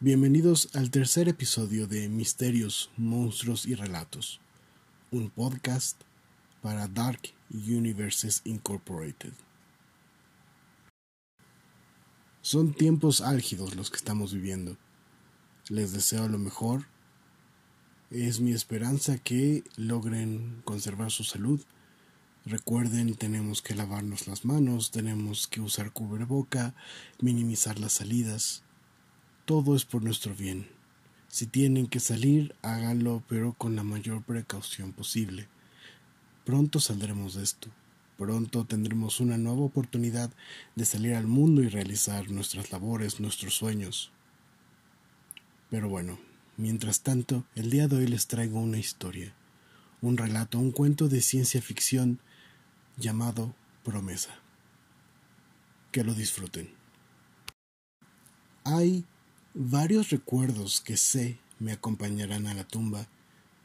Bienvenidos al tercer episodio de Misterios, Monstruos y Relatos, un podcast para Dark Universes Incorporated. Son tiempos álgidos los que estamos viviendo. Les deseo lo mejor. Es mi esperanza que logren conservar su salud. Recuerden, tenemos que lavarnos las manos, tenemos que usar cubreboca, minimizar las salidas. Todo es por nuestro bien. Si tienen que salir, háganlo, pero con la mayor precaución posible. Pronto saldremos de esto. Pronto tendremos una nueva oportunidad de salir al mundo y realizar nuestras labores, nuestros sueños. Pero bueno, mientras tanto, el día de hoy les traigo una historia, un relato, un cuento de ciencia ficción llamado Promesa. Que lo disfruten. Hay varios recuerdos que sé me acompañarán a la tumba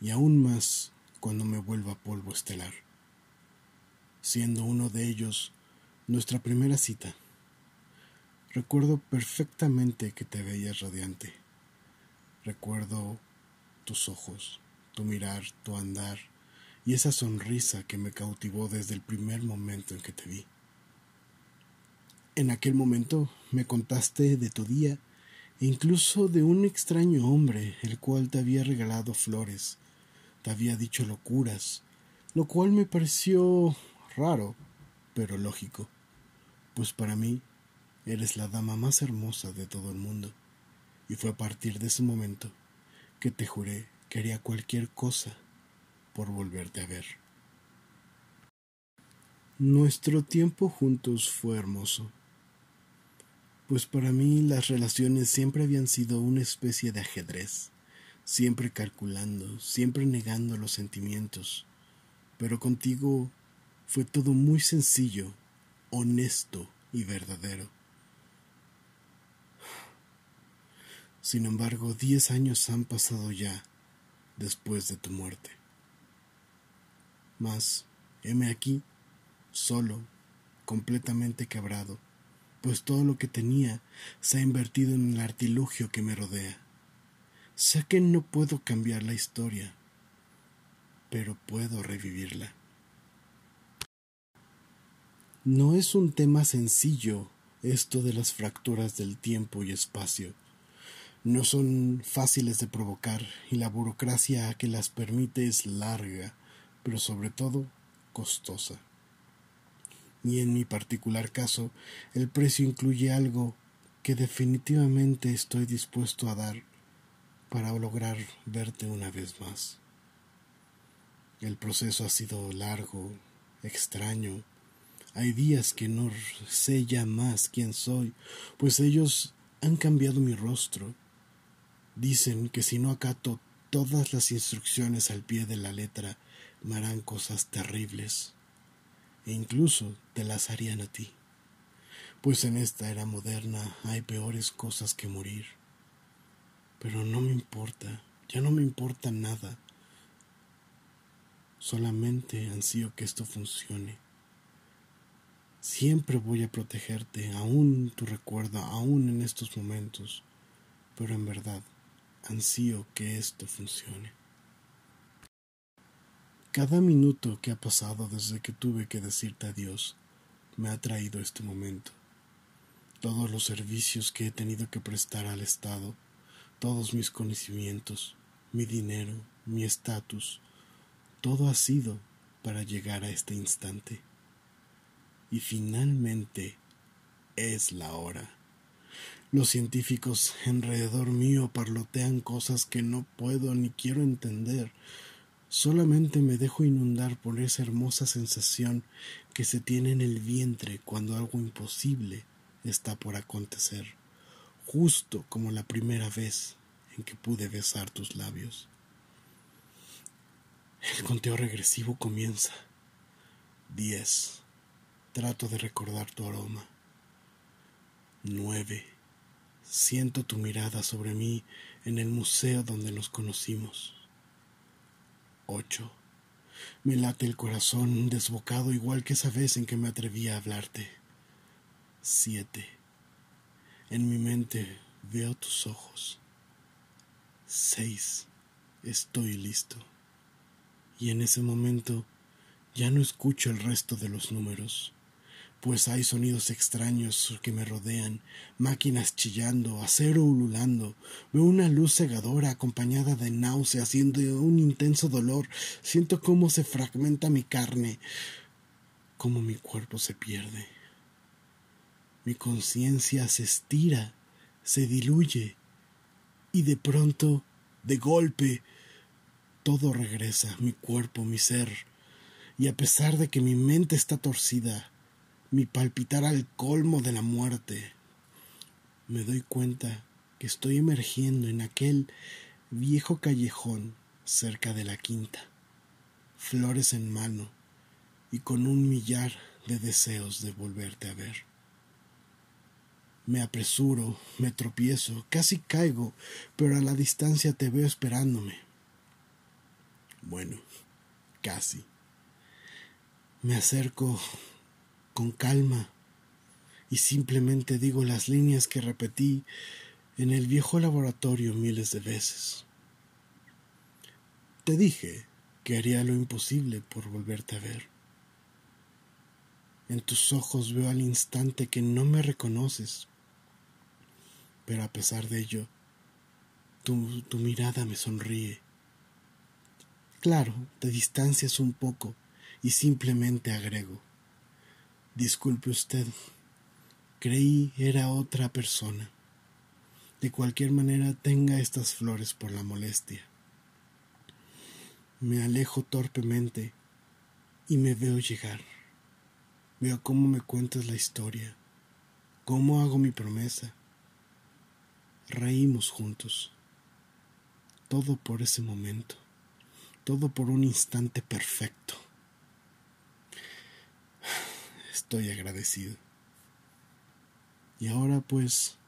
y aún más cuando me vuelva polvo estelar siendo uno de ellos nuestra primera cita. Recuerdo perfectamente que te veías radiante. Recuerdo tus ojos, tu mirar, tu andar y esa sonrisa que me cautivó desde el primer momento en que te vi. En aquel momento me contaste de tu día incluso de un extraño hombre el cual te había regalado flores, te había dicho locuras, lo cual me pareció raro, pero lógico, pues para mí eres la dama más hermosa de todo el mundo, y fue a partir de ese momento que te juré que haría cualquier cosa por volverte a ver. Nuestro tiempo juntos fue hermoso, pues para mí las relaciones siempre habían sido una especie de ajedrez, siempre calculando, siempre negando los sentimientos, pero contigo fue todo muy sencillo, honesto y verdadero. Sin embargo, diez años han pasado ya después de tu muerte. Mas, heme aquí, solo, completamente quebrado, pues todo lo que tenía se ha invertido en el artilugio que me rodea. Sé que no puedo cambiar la historia, pero puedo revivirla. No es un tema sencillo esto de las fracturas del tiempo y espacio. No son fáciles de provocar y la burocracia que las permite es larga, pero sobre todo costosa. Y en mi particular caso, el precio incluye algo que definitivamente estoy dispuesto a dar para lograr verte una vez más. El proceso ha sido largo, extraño, hay días que no sé ya más quién soy, pues ellos han cambiado mi rostro. Dicen que si no acato todas las instrucciones al pie de la letra, me harán cosas terribles, e incluso te las harían a ti. Pues en esta era moderna hay peores cosas que morir. Pero no me importa, ya no me importa nada. Solamente ansío que esto funcione. Siempre voy a protegerte, aún tu recuerdo, aún en estos momentos, pero en verdad ansío que esto funcione. Cada minuto que ha pasado desde que tuve que decirte adiós me ha traído este momento. Todos los servicios que he tenido que prestar al Estado, todos mis conocimientos, mi dinero, mi estatus, todo ha sido para llegar a este instante y finalmente es la hora. Los científicos alrededor mío parlotean cosas que no puedo ni quiero entender. Solamente me dejo inundar por esa hermosa sensación que se tiene en el vientre cuando algo imposible está por acontecer, justo como la primera vez en que pude besar tus labios. El conteo regresivo comienza. Diez. Trato de recordar tu aroma. Nueve. Siento tu mirada sobre mí en el museo donde nos conocimos. Ocho. Me late el corazón desbocado igual que esa vez en que me atreví a hablarte. Siete. En mi mente veo tus ojos. Seis. Estoy listo. Y en ese momento ya no escucho el resto de los números, pues hay sonidos extraños que me rodean, máquinas chillando, acero ululando, veo una luz cegadora acompañada de náuseas y de un intenso dolor, siento cómo se fragmenta mi carne, cómo mi cuerpo se pierde. Mi conciencia se estira, se diluye, y de pronto, de golpe, todo regresa, mi cuerpo, mi ser, y a pesar de que mi mente está torcida, mi palpitar al colmo de la muerte, me doy cuenta que estoy emergiendo en aquel viejo callejón cerca de la quinta, flores en mano y con un millar de deseos de volverte a ver. Me apresuro, me tropiezo, casi caigo, pero a la distancia te veo esperándome. Bueno, casi. Me acerco con calma y simplemente digo las líneas que repetí en el viejo laboratorio miles de veces. Te dije que haría lo imposible por volverte a ver. En tus ojos veo al instante que no me reconoces, pero a pesar de ello, tu, tu mirada me sonríe. Claro, te distancias un poco, y simplemente agrego, disculpe usted, creí era otra persona. De cualquier manera tenga estas flores por la molestia. Me alejo torpemente y me veo llegar. Veo cómo me cuentas la historia, cómo hago mi promesa. Reímos juntos. Todo por ese momento, todo por un instante perfecto. Estoy agradecido. Y ahora pues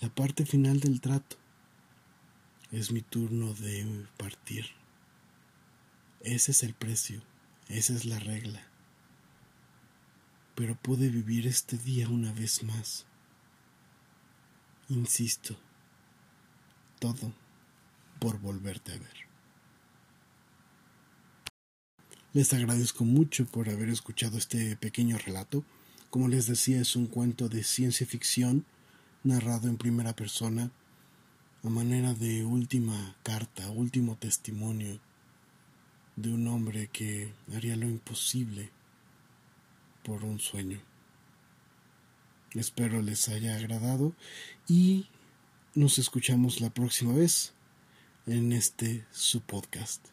la parte final del trato. Es mi turno de partir. Ese es el precio, esa es la regla. Pero pude vivir este día una vez más. Insisto, todo por volverte a ver. Les agradezco mucho por haber escuchado este pequeño relato. Como les decía, es un cuento de ciencia ficción narrado en primera persona a manera de última carta, último testimonio de un hombre que haría lo imposible por un sueño. Espero les haya agradado y nos escuchamos la próxima vez en este su podcast.